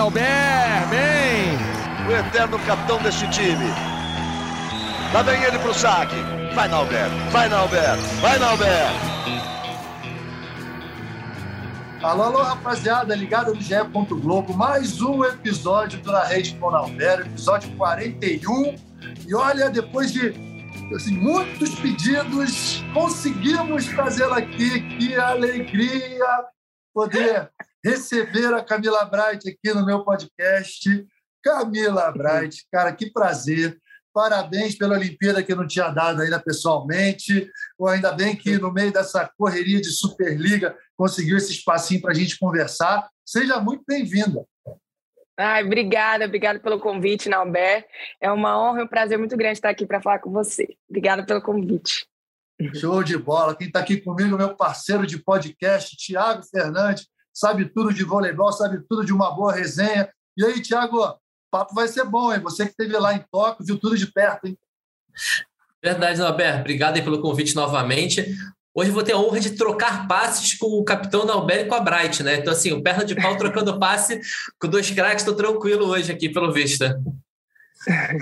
Nauber, bem! O eterno capitão deste time. Lá vem ele pro saque. Vai, Nauber, vai, Nauber, vai, Nauber! Alô, alô, rapaziada, ligada no GE. Globo, mais um episódio do Na Rede com episódio 41. E olha, depois de assim, muitos pedidos, conseguimos trazê-la aqui. Que alegria poder receber a Camila Bright aqui no meu podcast. Camila Bright, cara, que prazer. Parabéns pela Olimpíada que eu não tinha dado ainda pessoalmente. Ou ainda bem que no meio dessa correria de Superliga conseguiu esse espacinho para a gente conversar. Seja muito bem-vinda. Ai, obrigada, obrigada pelo convite, Nauber. É uma honra e um prazer muito grande estar aqui para falar com você. Obrigada pelo convite. Show de bola. Quem está aqui comigo, meu parceiro de podcast, Tiago Fernandes, sabe tudo de voleibol, sabe tudo de uma boa resenha. E aí, Tiago, o papo vai ser bom, hein? Você que esteve lá em Tóquio, viu tudo de perto, hein? Verdade, Nauber. Obrigado aí pelo convite novamente. Hoje vou ter a honra de trocar passes com o capitão Nauber e com a Bright, né? Então, assim, o perna de pau trocando passe com dois craques, estou tranquilo hoje aqui, pelo visto.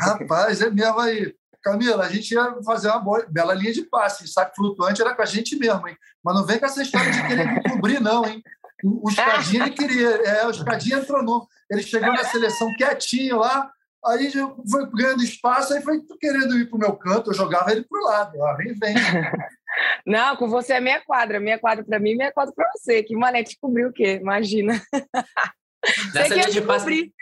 Rapaz, é mesmo aí. Camila, a gente ia fazer uma boa, bela linha de passe. Saco flutuante era com a gente mesmo, hein? Mas não vem com essa história de querer cobrir, não, hein? O Escadinha ele queria, é, o Escadinha entrou no. Ele chegou na seleção quietinho lá, aí foi ganhando espaço, aí foi querendo ir para o meu canto, eu jogava ele para o lado. Ah, vem, vem. Não, com você é meia quadra. Meia quadra para mim, meia quadra para você. Que mané descobriu o quê? Imagina. Nessa linha, de passe,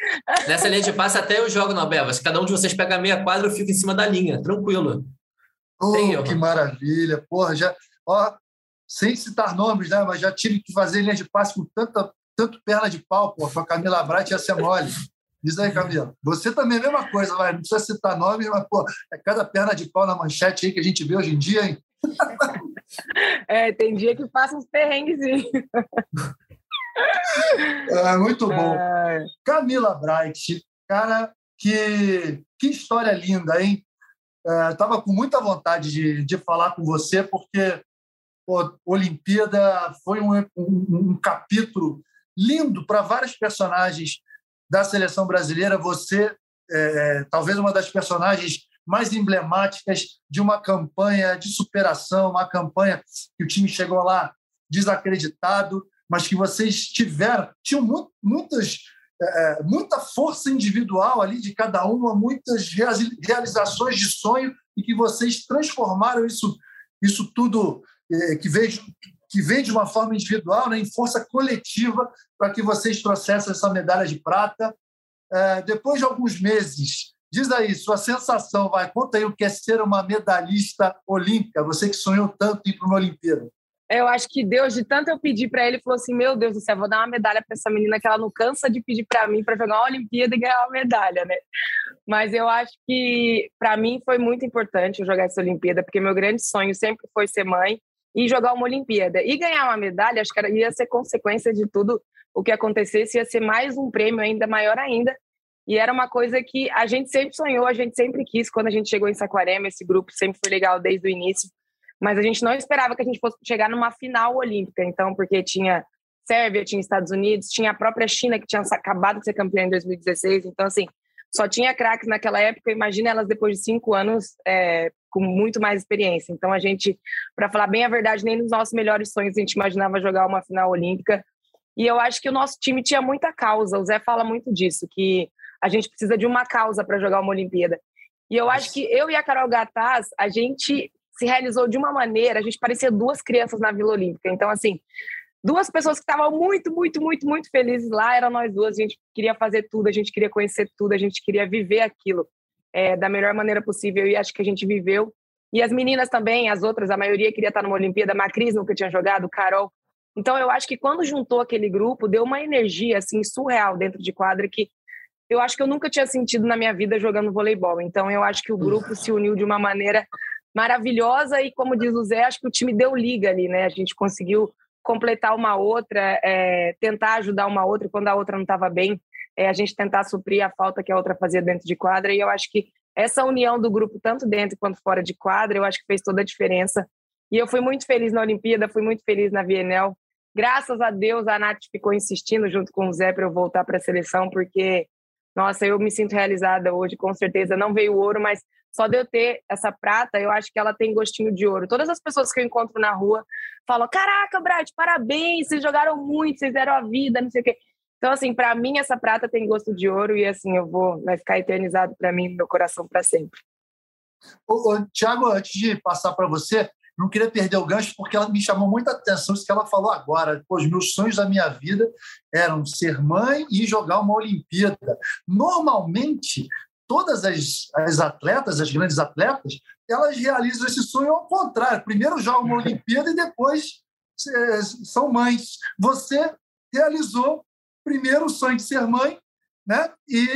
nessa linha de passe, até eu jogo na Beva. Se cada um de vocês pega meia quadra, eu fico em cima da linha, tranquilo. Oh, que maravilha. Porra, já, ó, sem citar nomes, né? Mas já tive que fazer linha de passe com tanta, tanto perna de pau, pô, com a Camila Bright ia ser mole. Diz aí, Camila. Você também é a mesma coisa, vai. Não precisa citar nomes, mas, pô, é cada perna de pau na manchete aí que a gente vê hoje em dia, hein? É, tem dia que passa uns perrengues. É, muito bom. É... Camila Bright, cara, que, que história linda, hein? Estava é, com muita vontade de, de falar com você, porque Olimpíada foi um, um, um capítulo lindo para vários personagens da seleção brasileira. Você, é, talvez uma das personagens mais emblemáticas de uma campanha de superação, uma campanha que o time chegou lá desacreditado, mas que vocês tiveram, tinham muitas, é, muita força individual ali de cada uma, muitas realizações de sonho e que vocês transformaram isso, isso tudo é, que veio que vem de uma forma individual, né, em força coletiva, para que vocês trouxessem essa medalha de prata. É, depois de alguns meses Diz aí, sua sensação, vai, conta aí o que é ser uma medalhista olímpica, você que sonhou tanto em ir para uma Olimpíada. Eu acho que Deus, de tanto eu pedir para ele, falou assim: Meu Deus do céu, vou dar uma medalha para essa menina que ela não cansa de pedir para mim para jogar uma Olimpíada e ganhar uma medalha, né? Mas eu acho que para mim foi muito importante eu jogar essa Olimpíada, porque meu grande sonho sempre foi ser mãe e jogar uma Olimpíada. E ganhar uma medalha, acho que ia ser consequência de tudo o que acontecesse, ia ser mais um prêmio ainda maior ainda, e era uma coisa que a gente sempre sonhou, a gente sempre quis. Quando a gente chegou em Saquarema, esse grupo sempre foi legal desde o início. Mas a gente não esperava que a gente fosse chegar numa final olímpica. Então, porque tinha Sérvia, tinha Estados Unidos, tinha a própria China, que tinha acabado de ser campeã em 2016. Então, assim, só tinha craques naquela época. Imagina elas depois de cinco anos é, com muito mais experiência. Então, a gente, para falar bem a verdade, nem nos nossos melhores sonhos a gente imaginava jogar uma final olímpica. E eu acho que o nosso time tinha muita causa. O Zé fala muito disso, que a gente precisa de uma causa para jogar uma Olimpíada. E eu acho que eu e a Carol Gataz, a gente se realizou de uma maneira, a gente parecia duas crianças na Vila Olímpica. Então, assim, duas pessoas que estavam muito, muito, muito, muito felizes lá, eram nós duas. A gente queria fazer tudo, a gente queria conhecer tudo, a gente queria viver aquilo é, da melhor maneira possível e acho que a gente viveu. E as meninas também, as outras, a maioria queria estar numa Olimpíada. A Macris nunca tinha jogado, Carol. Então, eu acho que quando juntou aquele grupo, deu uma energia assim surreal dentro de quadra que eu acho que eu nunca tinha sentido na minha vida jogando voleibol. Então, eu acho que o grupo se uniu de uma maneira maravilhosa e, como diz o Zé, acho que o time deu liga ali, né? A gente conseguiu completar uma outra, é, tentar ajudar uma outra quando a outra não estava bem, é, a gente tentar suprir a falta que a outra fazia dentro de quadra. E eu acho que essa união do grupo, tanto dentro quanto fora de quadra, eu acho que fez toda a diferença. E eu fui muito feliz na Olimpíada, fui muito feliz na Vienel. graças a Deus a Nath ficou insistindo junto com o Zé para eu voltar para a seleção, porque, nossa, eu me sinto realizada hoje, com certeza. Não veio ouro, mas só de eu ter essa prata, eu acho que ela tem gostinho de ouro. Todas as pessoas que eu encontro na rua falam: Caraca, Brad, parabéns, vocês jogaram muito, vocês deram a vida, não sei o quê. Então, assim, para mim, essa prata tem gosto de ouro e, assim, eu vou, vai ficar eternizado para mim no meu coração para sempre. Ô, Tiago, antes de passar para você, não queria perder o gancho porque ela me chamou muita atenção isso que ela falou agora. Pô, os meus sonhos da minha vida eram ser mãe e jogar uma Olimpíada. Normalmente, todas as, as atletas, as grandes atletas, elas realizam esse sonho ao contrário. Primeiro jogam uma Olimpíada e depois é, são mães. Você realizou primeiro o sonho de ser mãe né? e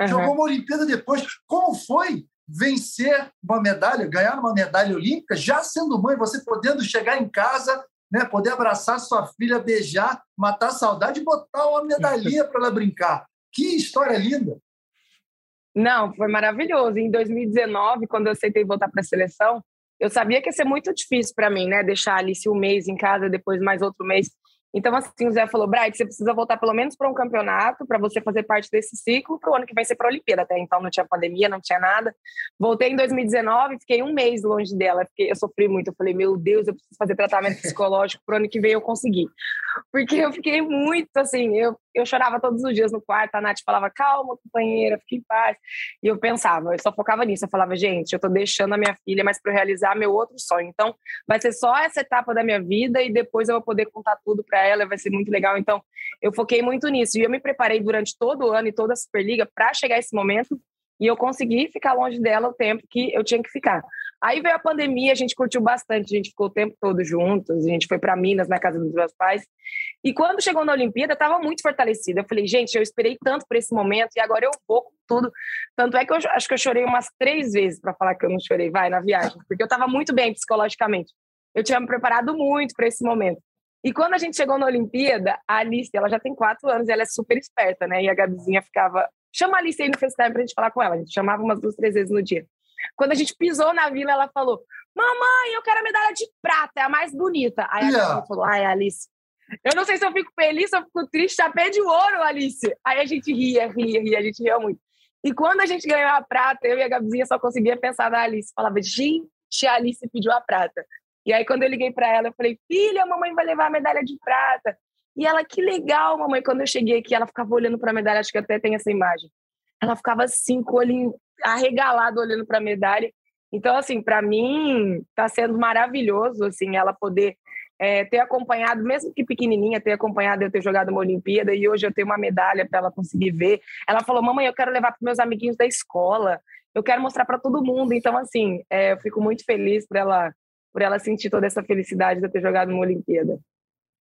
uhum. jogou uma Olimpíada depois. Como foi vencer uma medalha, ganhar uma medalha olímpica, já sendo mãe, você podendo chegar em casa, né, poder abraçar sua filha, beijar, matar a saudade e botar uma medalhinha para ela brincar. Que história linda! Não, foi maravilhoso. Em 2019, quando eu aceitei voltar para a seleção, eu sabia que ia ser muito difícil para mim, né? Deixar a Alice um mês em casa, depois mais outro mês então, assim, o Zé falou, Bright, você precisa voltar pelo menos para um campeonato para você fazer parte desse ciclo para o ano que vai ser para a Olimpíada. Até então não tinha pandemia, não tinha nada. Voltei em 2019, fiquei um mês longe dela, porque eu sofri muito. Eu falei, meu Deus, eu preciso fazer tratamento psicológico para o ano que vem eu conseguir. Porque eu fiquei muito, assim, eu, eu chorava todos os dias no quarto, a Nath falava, calma, companheira, fique em paz. E eu pensava, eu só focava nisso. Eu falava, gente, eu estou deixando a minha filha, mas para realizar meu outro sonho. Então, vai ser só essa etapa da minha vida e depois eu vou poder contar tudo para ela, vai ser muito legal. Então, eu foquei muito nisso. E eu me preparei durante todo o ano e toda a Superliga para chegar esse momento e eu consegui ficar longe dela o tempo que eu tinha que ficar. Aí veio a pandemia, a gente curtiu bastante, a gente ficou o tempo todo juntos, a gente foi para Minas, na casa dos meus pais. E quando chegou na Olimpíada, estava muito fortalecida. Eu falei, gente, eu esperei tanto por esse momento e agora eu vou com tudo. Tanto é que eu acho que eu chorei umas três vezes para falar que eu não chorei, vai, na viagem, porque eu estava muito bem psicologicamente. Eu tinha me preparado muito para esse momento. E quando a gente chegou na Olimpíada, a Alice, ela já tem quatro anos, ela é super esperta, né? E a Gabizinha ficava. Chama a Alice aí no FaceTime pra gente falar com ela. A gente chamava umas duas, três vezes no dia. Quando a gente pisou na vila, ela falou: Mamãe, eu quero a medalha de prata, é a mais bonita. Aí a yeah. falou: Ai, Alice, eu não sei se eu fico feliz, se eu fico triste, chapéu de ouro, Alice. Aí a gente ria, ria, ria, a gente ria muito. E quando a gente ganhou a prata, eu e a Gabizinha só conseguia pensar na Alice. Falava, gente, a Alice pediu a prata. E aí, quando eu liguei para ela, eu falei: Filha, a mamãe vai levar a medalha de prata. E ela, que legal, mamãe. Quando eu cheguei aqui, ela ficava olhando para a medalha, acho que até tem essa imagem. Ela ficava assim, com o olho arregalado, olhando para a medalha. Então, assim, para mim, está sendo maravilhoso, assim, ela poder é, ter acompanhado, mesmo que pequenininha, ter acompanhado eu ter jogado uma Olimpíada e hoje eu tenho uma medalha para ela conseguir ver. Ela falou: Mamãe, eu quero levar para meus amiguinhos da escola, eu quero mostrar para todo mundo. Então, assim, é, eu fico muito feliz por ela por ela sentir toda essa felicidade de ter jogado uma Olimpíada.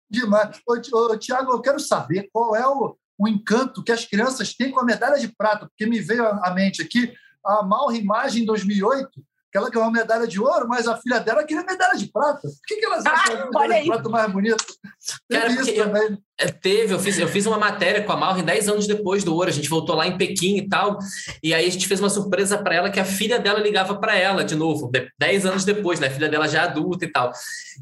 Demais. Ô, Tiago, eu quero saber qual é o, o encanto que as crianças têm com a medalha de prata, porque me veio à mente aqui a Malra Imagem 2008, que ela ganhou uma medalha de ouro, mas a filha dela queria medalha de prata. Por que, que elas acham ah, a medalha de prata mais bonita? Cara, isso eu, também. É, teve, eu fiz, eu fiz uma matéria com a Malri 10 anos depois do ouro. A gente voltou lá em Pequim e tal. E aí a gente fez uma surpresa para ela que a filha dela ligava para ela de novo, 10 anos depois, né? A filha dela já adulta e tal.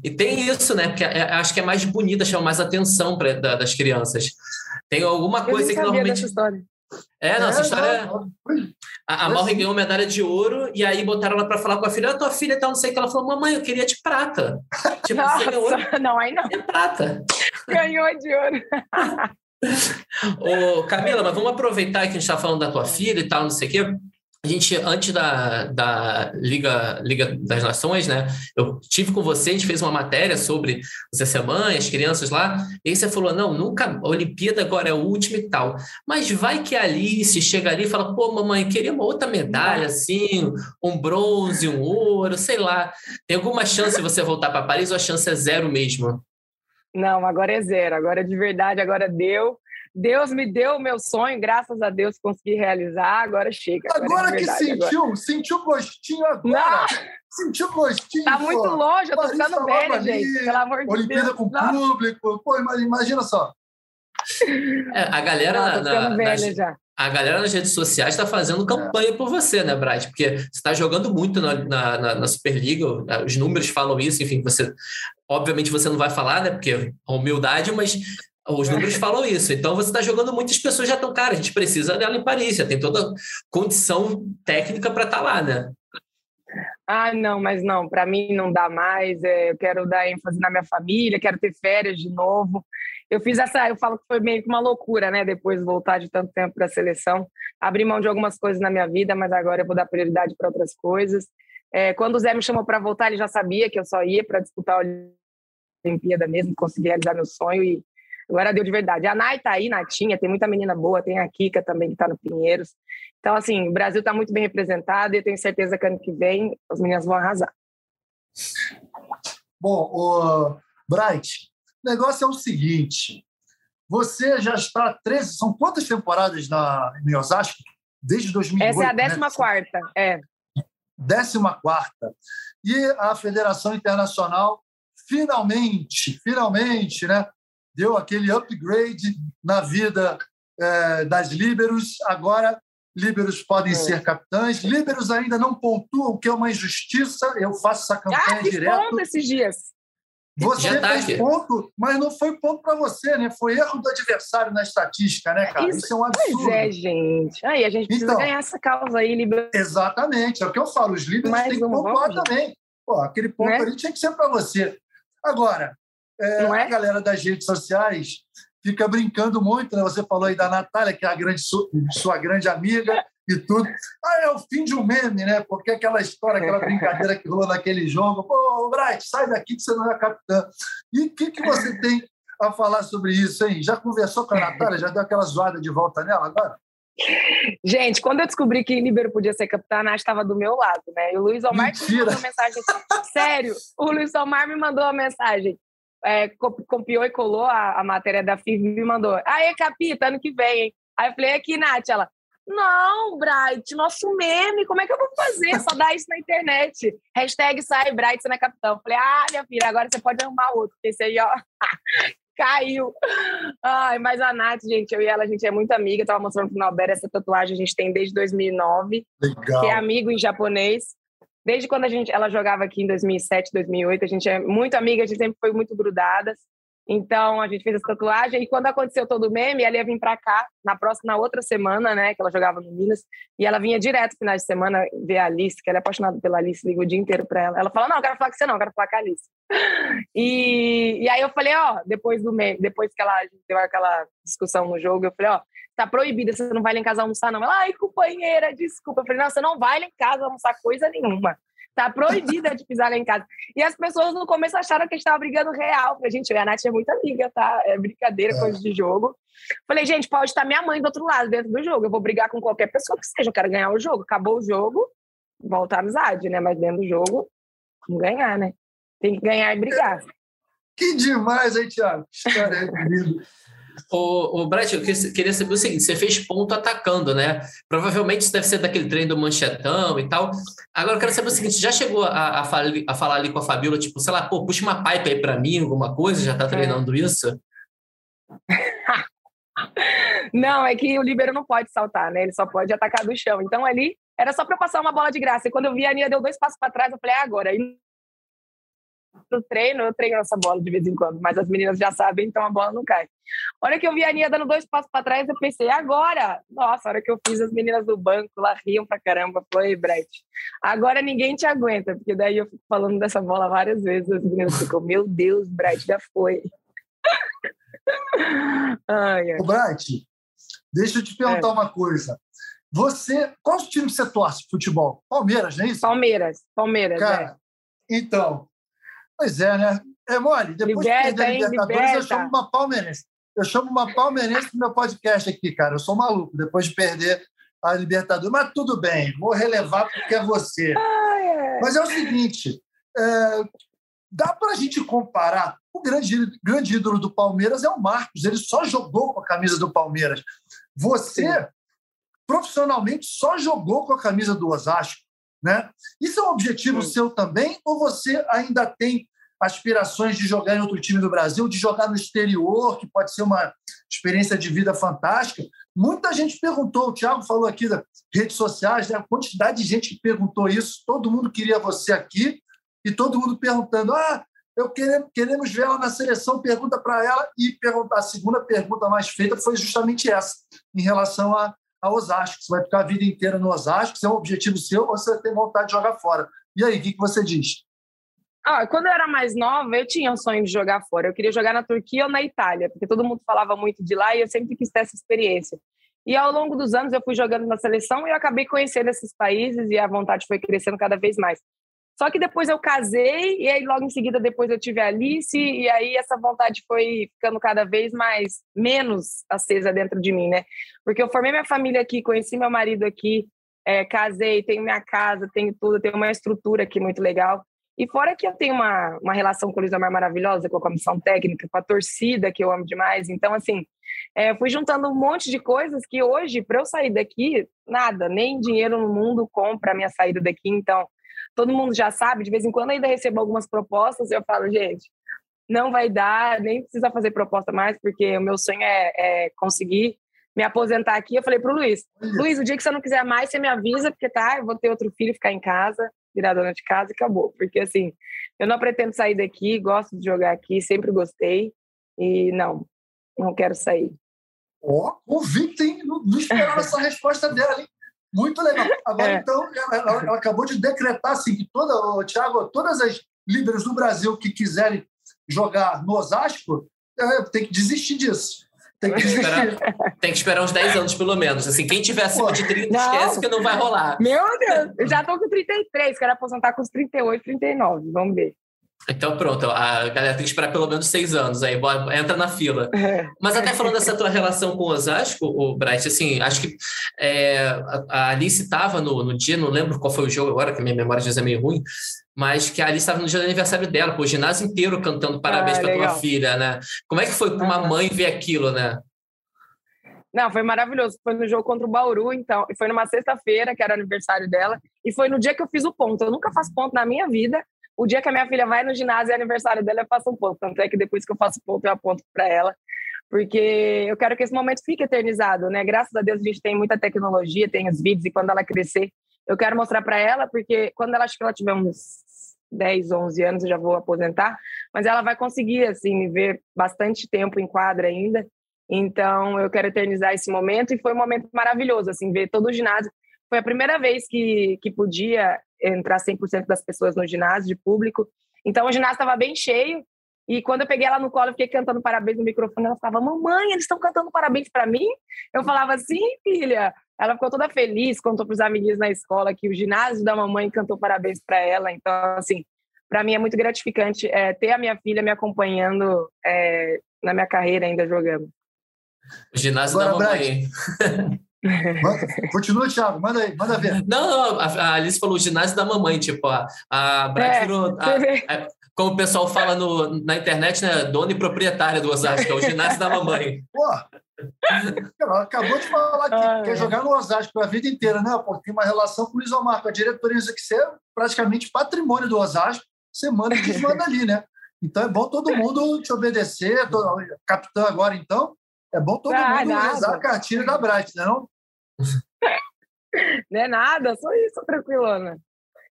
E tem isso, né? Porque é, acho que é mais bonita, chama mais atenção pra, da, das crianças. Tem alguma coisa que normalmente. É, nossa é, história. Não, a, a Malri ganhou medalha de ouro e aí botaram ela para falar com a filha: ah, tua filha tá não sei o que. Ela falou: mamãe, eu queria de prata. Tipo, nossa, ganhou... não, aí não. É prata. Ganhou de ouro. Ô, Camila, mas vamos aproveitar que a gente está falando da tua filha e tal, não sei o quê a gente, antes da, da Liga, Liga das Nações, né? Eu tive com você, a gente fez uma matéria sobre você ser mãe, as crianças lá, e aí você falou: não, nunca, a Olimpíada agora é o último e tal. Mas vai que a Alice chega ali e fala: pô, mamãe, queria uma outra medalha, assim, um bronze, um ouro, sei lá. Tem alguma chance de você voltar para Paris ou a chance é zero mesmo? Não, agora é zero. Agora de verdade, agora deu. Deus me deu o meu sonho, graças a Deus consegui realizar, agora chega. Agora, agora que sentiu, agora. sentiu gostinho agora. Não. Sentiu gostinho. Tá muito pô. longe, eu tô ficando velha, gente. Pelo amor de Olimpíada Deus. com Não. público. Pô, imagina só. É, a galera. Não, na, velha nas, já. a galera nas redes sociais está fazendo campanha por você, né, Bright? Porque você está jogando muito na, na, na, Superliga, os números falam isso, enfim, você. Obviamente você não vai falar, né? Porque é humildade, mas os números falam isso. Então você está jogando, muitas pessoas já estão, cara, a gente precisa dela em Paris, já tem toda condição técnica para estar tá lá, né? Ah, não, mas não, para mim não dá mais. É, eu quero dar ênfase na minha família, quero ter férias de novo. Eu fiz essa, eu falo que foi meio que uma loucura, né? Depois de voltar de tanto tempo para a seleção, abri mão de algumas coisas na minha vida, mas agora eu vou dar prioridade para outras coisas. É, quando o Zé me chamou para voltar, ele já sabia que eu só ia para disputar a Olimpíada mesmo, conseguir realizar meu sonho e Agora deu de verdade. A Nai tá aí, Natinha, tem muita menina boa, tem a Kika também que tá no Pinheiros. Então, assim, o Brasil tá muito bem representado e eu tenho certeza que ano que vem as meninas vão arrasar. Bom, o Bright, o negócio é o seguinte: você já está 13, são quantas temporadas na, em Osasco? Desde 2008, Essa é a 14 né? quarta, é. 14 quarta. E a Federação Internacional finalmente, finalmente, né, deu aquele upgrade na vida é, das líberos. Agora, líberos podem é. ser capitães. Líberos ainda não pontuam, o que é uma injustiça. Eu faço essa campanha ah, direto. ponto esses dias. Você tá fez ponto, mas não foi ponto para você, né? Foi erro do adversário na estatística, né, cara? Isso, Isso é um absurdo. Pois é, gente. Aí a gente precisa então, ganhar essa causa aí, líbero. Exatamente, é o que eu falo. Os líderes têm que pontuar também. Pô, aquele ponto né? ali tinha que ser para você. Agora, é, é? a galera das redes sociais fica brincando muito, né? Você falou aí da Natália, que é a grande, sua grande amiga e tudo. Ah, é o fim de um meme, né? Porque aquela história, aquela brincadeira que rolou naquele jogo. Pô, Bright, sai daqui que você não é capitã. E o que, que você tem a falar sobre isso, hein? Já conversou com a Natália? Já deu aquela zoada de volta nela agora? Gente, quando eu descobri que Ribeiro podia ser capitã, a Nath estava do meu lado, né? E o Luiz Omar me mandou uma mensagem. Sério, o Luiz Omar me mandou uma mensagem é, copiou e colou a, a matéria da FIV e me mandou. Aí, Capita, ano que vem, hein? Aí eu falei, aqui, Nath, ela, não, Bright, nosso meme, como é que eu vou fazer? Só dar isso na internet. Hashtag sai, Bright, você não é capitão. Falei, ah, minha filha, agora você pode arrumar outro, porque esse aí, ó, caiu. Ai, mas a Nath, gente, eu e ela, a gente é muito amiga. Eu tava mostrando pro Nalber essa tatuagem, a gente tem desde 2009. Legal. Que é amigo em japonês desde quando a gente, ela jogava aqui em 2007, 2008, a gente é muito amiga, a gente sempre foi muito grudadas. Então a gente fez essa tatuagem e quando aconteceu todo o meme, ela ia vir para cá na próxima, na outra semana, né, que ela jogava no Minas, e ela vinha direto final de semana ver a Alice, que ela é apaixonada pela Alice, liga o dia inteiro para ela. Ela fala: "Não, eu quero falar com você não, eu quero falar com a Alice". E, e aí eu falei, ó, depois do meme, depois que ela deu aquela discussão no jogo, eu falei, ó, tá proibida, você não vai lá em casa almoçar, não. Ela, ai, companheira, desculpa. Eu falei, não, você não vai lá em casa almoçar coisa nenhuma. Tá proibida de pisar lá em casa. E as pessoas no começo acharam que a gente tava brigando real. Falei, gente, a Nath é muito amiga, tá? É brincadeira, é. coisa de jogo. Falei, gente, pode estar minha mãe do outro lado, dentro do jogo. Eu vou brigar com qualquer pessoa que seja. Eu quero ganhar o jogo. Acabou o jogo, volta a amizade, né? Mas dentro do jogo, vamos ganhar, né? Tem que ganhar e brigar. Que demais, hein, Thiago? História é O, o Brett, eu queria saber o seguinte: você fez ponto atacando, né? Provavelmente isso deve ser daquele treino do manchetão e tal. Agora eu quero saber o seguinte: já chegou a, a, falar, a falar ali com a Fabiola, tipo, sei lá, pô, puxa uma pipe aí para mim, alguma coisa? Já tá é. treinando é. isso? Não, é que o Libero não pode saltar, né? Ele só pode atacar do chão. Então ali era só para passar uma bola de graça. E quando eu vi a Ania deu dois passos para trás, eu falei, é agora. E no treino, eu treino essa bola de vez em quando, mas as meninas já sabem, então a bola não cai. A hora que eu vi a Aninha dando dois passos para trás, eu pensei, agora! Nossa, a hora que eu fiz, as meninas do banco lá riam pra caramba. Falei, Brett, agora ninguém te aguenta, porque daí eu fico falando dessa bola várias vezes, as meninas ficam, meu Deus, Brett, já foi. ai, ai. Ô, Brett, deixa eu te perguntar é. uma coisa. Você, qual time você torce futebol? Palmeiras, não é isso? Palmeiras, Palmeiras. Cara, é. então, Pois é, né? É mole. Depois liberta, de perder a Libertadores, hein, eu chamo uma palmeirense. Eu chamo uma palmeirense no meu podcast aqui, cara. Eu sou maluco depois de perder a Libertadores. Mas tudo bem, vou relevar porque é você. Ah, é. Mas é o seguinte: é, dá para a gente comparar. O grande, grande ídolo do Palmeiras é o Marcos. Ele só jogou com a camisa do Palmeiras. Você, Sim. profissionalmente, só jogou com a camisa do Osasco. Né? Isso é um objetivo Sim. seu também? Ou você ainda tem aspirações de jogar em outro time do Brasil, de jogar no exterior, que pode ser uma experiência de vida fantástica. Muita gente perguntou, o Thiago falou aqui das redes sociais, né? a quantidade de gente que perguntou isso, todo mundo queria você aqui, e todo mundo perguntando: ah, eu queremos, queremos ver ela na seleção, pergunta para ela, e pergunta, a segunda pergunta mais feita foi justamente essa, em relação a, a Osasco. Você vai ficar a vida inteira no Osasco, se é um objetivo seu, você tem vontade de jogar fora. E aí, o que, que você diz? Ah, quando eu era mais nova, eu tinha o sonho de jogar fora. Eu queria jogar na Turquia ou na Itália, porque todo mundo falava muito de lá e eu sempre quis ter essa experiência. E ao longo dos anos eu fui jogando na seleção e eu acabei conhecendo esses países e a vontade foi crescendo cada vez mais. Só que depois eu casei, e aí logo em seguida depois eu tive a Alice, e aí essa vontade foi ficando cada vez mais, menos acesa dentro de mim, né? Porque eu formei minha família aqui, conheci meu marido aqui, é, casei, tenho minha casa, tenho tudo, tenho uma estrutura aqui muito legal. E fora que eu tenho uma, uma relação com o Luiz Amar maravilhosa, com a comissão técnica, com a torcida, que eu amo demais. Então, assim, é, fui juntando um monte de coisas que hoje, para eu sair daqui, nada, nem dinheiro no mundo compra a minha saída daqui. Então, todo mundo já sabe, de vez em quando ainda recebo algumas propostas, eu falo, gente, não vai dar, nem precisa fazer proposta mais, porque o meu sonho é, é conseguir me aposentar aqui. Eu falei pro Luiz, Luiz, o dia que você não quiser mais, você me avisa, porque tá, eu vou ter outro filho, ficar em casa, virar dona de casa e acabou. Porque assim, eu não pretendo sair daqui, gosto de jogar aqui, sempre gostei, e não, não quero sair. Ó, oh, convicta, hein? Não, não esperava essa resposta dela, hein? Muito legal. Agora, é. então, ela, ela, acabou de decretar assim, que toda, Thiago, todas as líderes do Brasil que quiserem jogar no Osasco, é, tem que desistir disso. Tem que, esperar, tem que esperar uns 10 anos, pelo menos. Assim, quem tiver acima Pô, de 30, não. esquece que não vai rolar. Meu Deus, eu já tô com 33, quero aposentar com os 38, 39. Vamos ver. Então pronto, a galera tem que esperar pelo menos seis anos, aí entra na fila. É. Mas até falando dessa tua relação com o Osasco, o Bright, assim, acho que é, a Alice estava no, no dia, não lembro qual foi o jogo agora, que a minha memória já é meio ruim, mas que a Alice estava no dia do aniversário dela, com o ginásio inteiro cantando parabéns ah, para tua filha, né? Como é que foi para uma ah. mãe ver aquilo, né? Não, foi maravilhoso. Foi no jogo contra o Bauru, então. E foi numa sexta-feira, que era aniversário dela. E foi no dia que eu fiz o ponto. Eu nunca faço ponto na minha vida o dia que a minha filha vai no ginásio e é aniversário dela, eu faço um ponto. Tanto é que depois que eu faço ponto, eu aponto para ela. Porque eu quero que esse momento fique eternizado, né? Graças a Deus a gente tem muita tecnologia, tem os vídeos, e quando ela crescer, eu quero mostrar para ela, porque quando ela acho que ela tiver uns 10, 11 anos, eu já vou aposentar, mas ela vai conseguir, assim, me ver bastante tempo em quadra ainda. Então, eu quero eternizar esse momento e foi um momento maravilhoso, assim, ver todo o ginásio. Foi a primeira vez que, que podia entrar 100% das pessoas no ginásio, de público. Então, o ginásio estava bem cheio. E quando eu peguei ela no colo, eu fiquei cantando parabéns no microfone. Ela falava, mamãe, eles estão cantando parabéns para mim? Eu falava, sim, filha. Ela ficou toda feliz, contou para os amiguinhos na escola que o ginásio da mamãe cantou parabéns para ela. Então, assim, para mim é muito gratificante é, ter a minha filha me acompanhando é, na minha carreira ainda jogando. O ginásio Agora, da mamãe. continua, Thiago, manda aí, manda ver. Não, não, a Alice falou o ginásio da mamãe, tipo, a, a é. A, a, como o pessoal fala no, na internet, né? Dona e proprietária do Osasco, é o ginásio da mamãe. Pô, ela acabou de falar que ah, quer é. jogar no Osasco a vida inteira, né? Pô, tem uma relação com o Luiz Omar, com a diretoria, que você é praticamente patrimônio do Osasco, você manda e desmanda ali, né? Então é bom todo mundo te obedecer, todo, capitão agora então, é bom todo ah, mundo nada. usar a cartilha da Bright, não? Não é nada, só isso, tranquilona.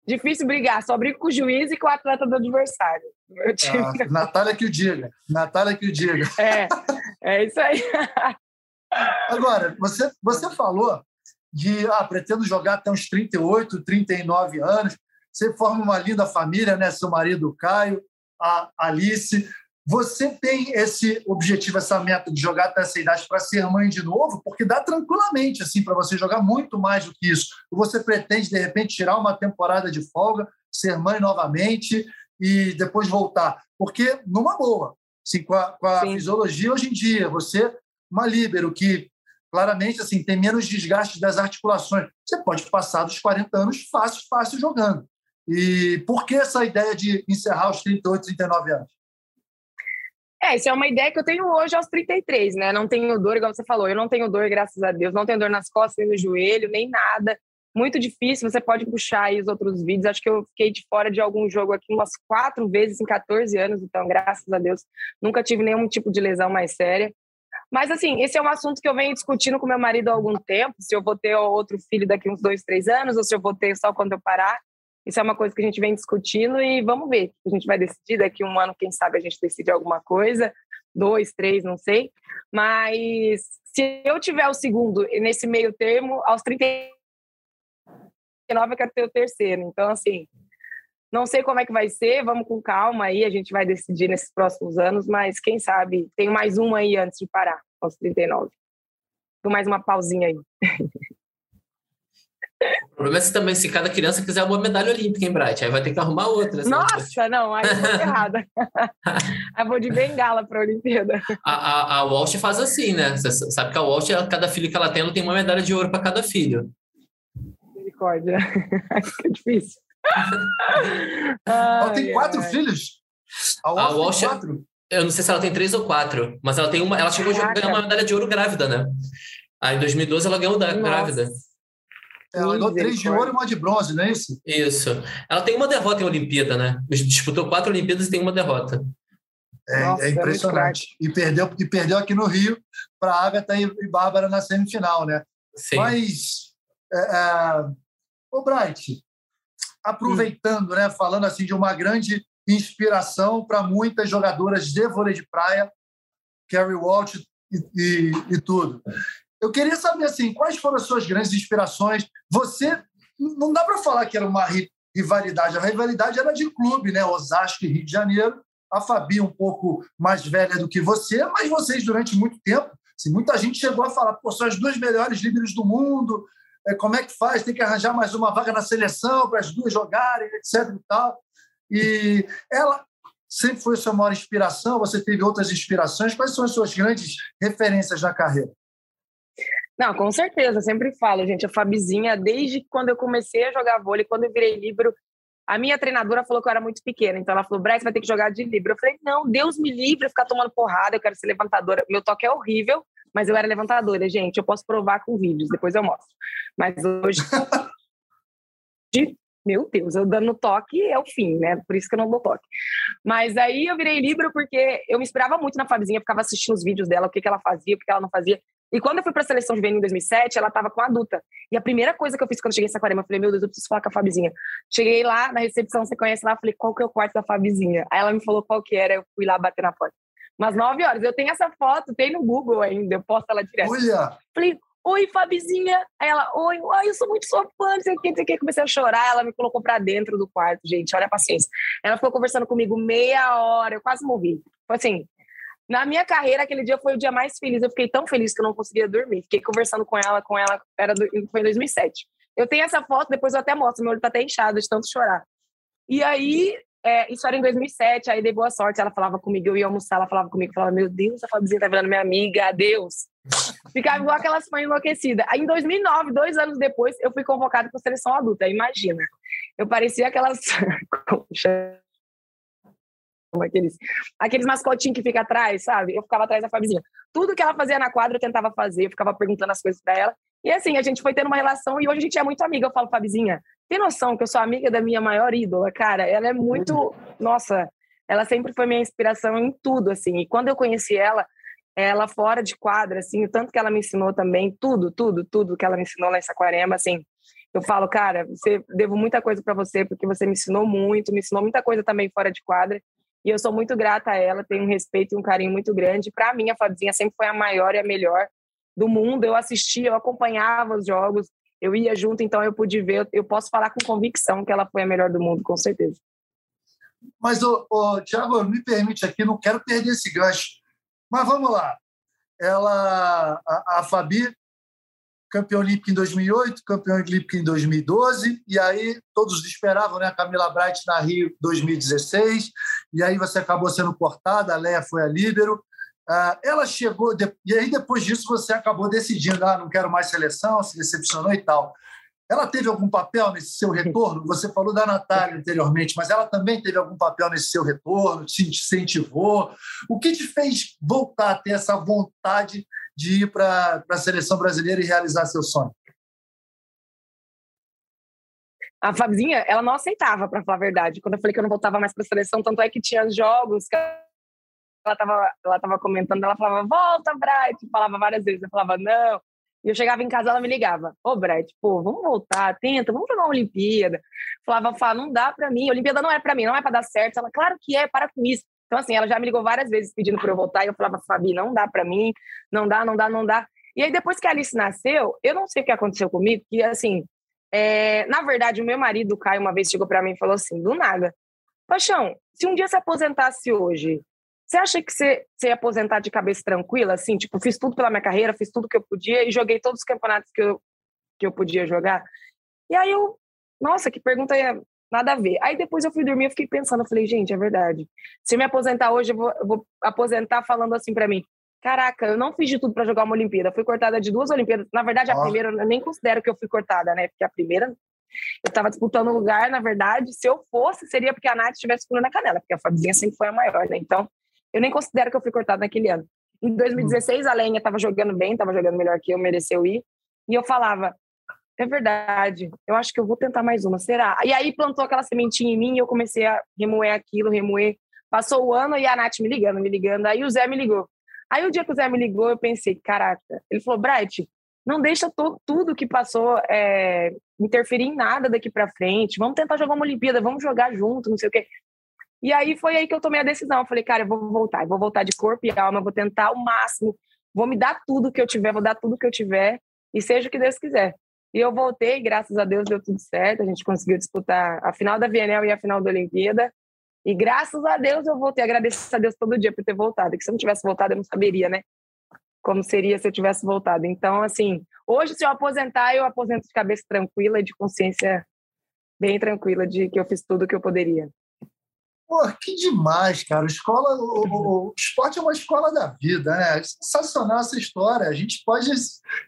Difícil brigar, só brigo com o juiz e com o atleta do adversário. Ah, Natália que o diga. Natália que o diga. É, é isso aí. Agora, você, você falou de ah, pretendo jogar até uns 38, 39 anos. Você forma uma linda família, né? Seu marido, Caio, a Alice. Você tem esse objetivo, essa meta de jogar até essa idade para ser mãe de novo? Porque dá tranquilamente assim para você jogar muito mais do que isso. Você pretende, de repente, tirar uma temporada de folga, ser mãe novamente e depois voltar? Porque, numa boa, assim, com a, com a fisiologia hoje em dia, você, uma líbero que claramente assim tem menos desgaste das articulações, você pode passar dos 40 anos fácil, fácil jogando. E por que essa ideia de encerrar os 38, 39 anos? É, isso é uma ideia que eu tenho hoje aos 33, né? Não tenho dor, igual você falou, eu não tenho dor, graças a Deus, não tenho dor nas costas, nem no joelho, nem nada. muito difícil. Você pode puxar aí os outros vídeos. Acho que eu fiquei de fora de algum jogo aqui umas quatro vezes em 14 anos, então, graças a Deus, nunca tive nenhum tipo de lesão mais séria. Mas, assim, esse é um assunto que eu venho discutindo com meu marido há algum tempo: se eu vou ter outro filho daqui uns dois, três anos, ou se eu vou ter só quando eu parar. Isso é uma coisa que a gente vem discutindo e vamos ver. A gente vai decidir daqui um ano, quem sabe a gente decide alguma coisa, dois, três, não sei. Mas se eu tiver o segundo nesse meio termo, aos 39 eu quero ter o terceiro. Então, assim, não sei como é que vai ser, vamos com calma aí, a gente vai decidir nesses próximos anos, mas quem sabe tem mais uma aí antes de parar, aos 39. Com mais uma pausinha aí. O problema é se também, se cada criança quiser uma medalha olímpica, hein, Bright? Aí vai ter que arrumar outra. Nossa, não, aí eu vou errada. aí vou de bengala para a Olimpíada. A, a, Walsh faz assim, né? Você sabe que a Walsh, cada filho que ela tem, ela tem uma medalha de ouro para cada filho. Misericórdia. é difícil. ela tem quatro ai. filhos? A Walsh, a Walsh tem quatro? Eu não sei se ela tem três ou quatro, mas ela tem uma. Ela chegou Caraca. a ganhar uma medalha de ouro grávida, né? Aí em 2012 ela ganhou da grávida. Ela ganhou três de ouro e uma de bronze, não é isso? Isso. Ela tem uma derrota em Olimpíada, né? Disputou quatro Olimpíadas e tem uma derrota. É, Nossa, é impressionante. É e, perdeu, e perdeu aqui no Rio para a Agatha e, e Bárbara na semifinal, né? Sim. Mas, é, é, o Bright, aproveitando, hum. né, falando assim de uma grande inspiração para muitas jogadoras de vôlei de praia, Carrie Walsh e, e, e tudo. Eu queria saber assim, quais foram as suas grandes inspirações? Você não dá para falar que era uma rivalidade, a rivalidade era de clube, né? Osasco e Rio de Janeiro. A Fabi um pouco mais velha do que você, mas vocês durante muito tempo, assim, muita gente chegou a falar, pô, são as duas melhores líderes do mundo. É, como é que faz? Tem que arranjar mais uma vaga na seleção para as duas jogarem, etc. E tal. E ela sempre foi sua maior inspiração. Você teve outras inspirações? Quais são as suas grandes referências na carreira? Não, com certeza, sempre falo, gente. A Fabizinha, desde quando eu comecei a jogar vôlei, quando eu virei livro, a minha treinadora falou que eu era muito pequena. Então ela falou: Bryce vai ter que jogar de livro. Eu falei: não, Deus me livre, ficar tomando porrada, eu quero ser levantadora. Meu toque é horrível, mas eu era levantadora, gente. Eu posso provar com vídeos, depois eu mostro. Mas hoje. meu Deus, eu dando toque é o fim, né? Por isso que eu não dou toque. Mas aí eu virei livro porque eu me inspirava muito na Fabizinha, ficava assistindo os vídeos dela, o que, que ela fazia, o que, que ela não fazia. E quando eu fui para a seleção juvenil em 2007, ela estava com a adulta. E a primeira coisa que eu fiz quando cheguei em Saquarema, eu falei, meu Deus, eu preciso falar com a Fabizinha. Cheguei lá na recepção, você conhece lá, falei, qual que é o quarto da Fabizinha? Aí ela me falou qual que era, eu fui lá bater na porta. Umas nove horas. Eu tenho essa foto, tem no Google ainda, eu posto ela direto. Olha! Falei, oi, Fabizinha. Aí ela, oi, oi, eu sou muito sua fã, não sei o que, não sei o que. Comecei a chorar, ela me colocou para dentro do quarto, gente, olha a paciência. Ela ficou conversando comigo meia hora, eu quase morri. Foi assim, na minha carreira, aquele dia foi o dia mais feliz. Eu fiquei tão feliz que eu não conseguia dormir. Fiquei conversando com ela, com ela, era do, foi em 2007. Eu tenho essa foto, depois eu até mostro, meu olho tá até inchado de tanto chorar. E aí, é, isso era em 2007, aí dei boa sorte, ela falava comigo, eu ia almoçar, ela falava comigo, falava, meu Deus, a Fabizinha tá virando minha amiga, adeus. Ficava igual aquelas mães enlouquecidas. Aí em 2009, dois anos depois, eu fui convocada para seleção adulta, imagina. Eu parecia aquelas... aqueles, aqueles mascotinhos que fica atrás, sabe? Eu ficava atrás da Fabizinha. Tudo que ela fazia na quadra eu tentava fazer, eu ficava perguntando as coisas para ela. E assim, a gente foi tendo uma relação e hoje a gente é muito amiga. Eu falo, Fabizinha, tem noção que eu sou amiga da minha maior ídola, cara? Ela é muito. Nossa, ela sempre foi minha inspiração em tudo, assim. E quando eu conheci ela, ela fora de quadra, assim, o tanto que ela me ensinou também, tudo, tudo, tudo que ela me ensinou lá em Saquarema, assim. Eu falo, cara, você devo muita coisa para você porque você me ensinou muito, me ensinou muita coisa também fora de quadra. E eu sou muito grata a ela, tenho um respeito e um carinho muito grande. Para mim, a Fabizinha sempre foi a maior e a melhor do mundo. Eu assistia, eu acompanhava os jogos, eu ia junto, então eu pude ver. Eu posso falar com convicção que ela foi a melhor do mundo, com certeza. Mas, ô, ô, Tiago, me permite aqui, não quero perder esse gancho. Mas vamos lá. Ela, a, a Fabi campeão olímpico em 2008, campeão olímpico em 2012, e aí todos esperavam, né? A Camila Bright na Rio 2016, e aí você acabou sendo cortada, a Leia foi a líbero. Uh, ela chegou, de, e aí depois disso você acabou decidindo, ah, não quero mais seleção, se decepcionou e tal. Ela teve algum papel nesse seu retorno? Você falou da Natália anteriormente, mas ela também teve algum papel nesse seu retorno? Te incentivou? O que te fez voltar a ter essa vontade de ir para a seleção brasileira e realizar seu sonho? A Fabizinha, ela não aceitava, para falar a verdade. Quando eu falei que eu não voltava mais para a seleção, tanto é que tinha jogos que ela estava ela tava comentando, ela falava, volta, Bright, falava várias vezes, eu falava, não. E eu chegava em casa, ela me ligava, ô, oh, Bright, pô, vamos voltar, tenta, vamos jogar uma Olimpíada. Falava, Fá, não dá para mim, Olimpíada não é para mim, não é para dar certo. Ela, claro que é, para com isso. Então, assim, ela já me ligou várias vezes pedindo para eu voltar, e eu falava, Fabi, não dá para mim, não dá, não dá, não dá. E aí, depois que a Alice nasceu, eu não sei o que aconteceu comigo, que, assim, é... na verdade, o meu marido, o Caio, uma vez chegou para mim e falou assim, do nada, Paixão, se um dia você aposentasse hoje, você acha que você, você ia aposentar de cabeça tranquila, assim? Tipo, fiz tudo pela minha carreira, fiz tudo que eu podia e joguei todos os campeonatos que eu, que eu podia jogar. E aí eu, nossa, que pergunta nada a ver. Aí depois eu fui dormir, eu fiquei pensando, eu falei, gente, é verdade. Se eu me aposentar hoje, eu vou, eu vou aposentar falando assim para mim, caraca, eu não fiz de tudo para jogar uma Olimpíada, fui cortada de duas Olimpíadas. Na verdade, a oh. primeira eu nem considero que eu fui cortada, né? Porque a primeira eu estava disputando lugar, na verdade, se eu fosse, seria porque a Nath estivesse pulando na canela, porque a Fabizinha sempre foi a maior, né? Então, eu nem considero que eu fui cortada naquele ano. Em 2016, a Lenha estava jogando bem, estava jogando melhor que eu, mereceu ir. E eu falava, é verdade, eu acho que eu vou tentar mais uma, será? E aí plantou aquela sementinha em mim e eu comecei a remoer aquilo, remoer. Passou o ano e a Nath me ligando, me ligando. Aí o Zé me ligou. Aí o dia que o Zé me ligou, eu pensei, caraca. Ele falou, Bright, não deixa tudo que passou é, interferir em nada daqui para frente. Vamos tentar jogar uma Olimpíada, vamos jogar junto, não sei o quê. E aí foi aí que eu tomei a decisão. Eu falei, cara, eu vou voltar, eu vou voltar de corpo e alma, vou tentar o máximo, vou me dar tudo que eu tiver, vou dar tudo que eu tiver, e seja o que Deus quiser. E eu voltei, graças a Deus deu tudo certo, a gente conseguiu disputar a final da VNL e a final da Olimpíada. E graças a Deus eu voltei, agradeço a Deus todo dia por ter voltado, que se eu não tivesse voltado eu não saberia, né? Como seria se eu tivesse voltado. Então, assim, hoje se eu aposentar, eu aposento de cabeça tranquila e de consciência bem tranquila de que eu fiz tudo o que eu poderia. Pô, que demais, cara. Escola, o, o, esporte é uma escola da vida, né? Sensacional essa história. A gente pode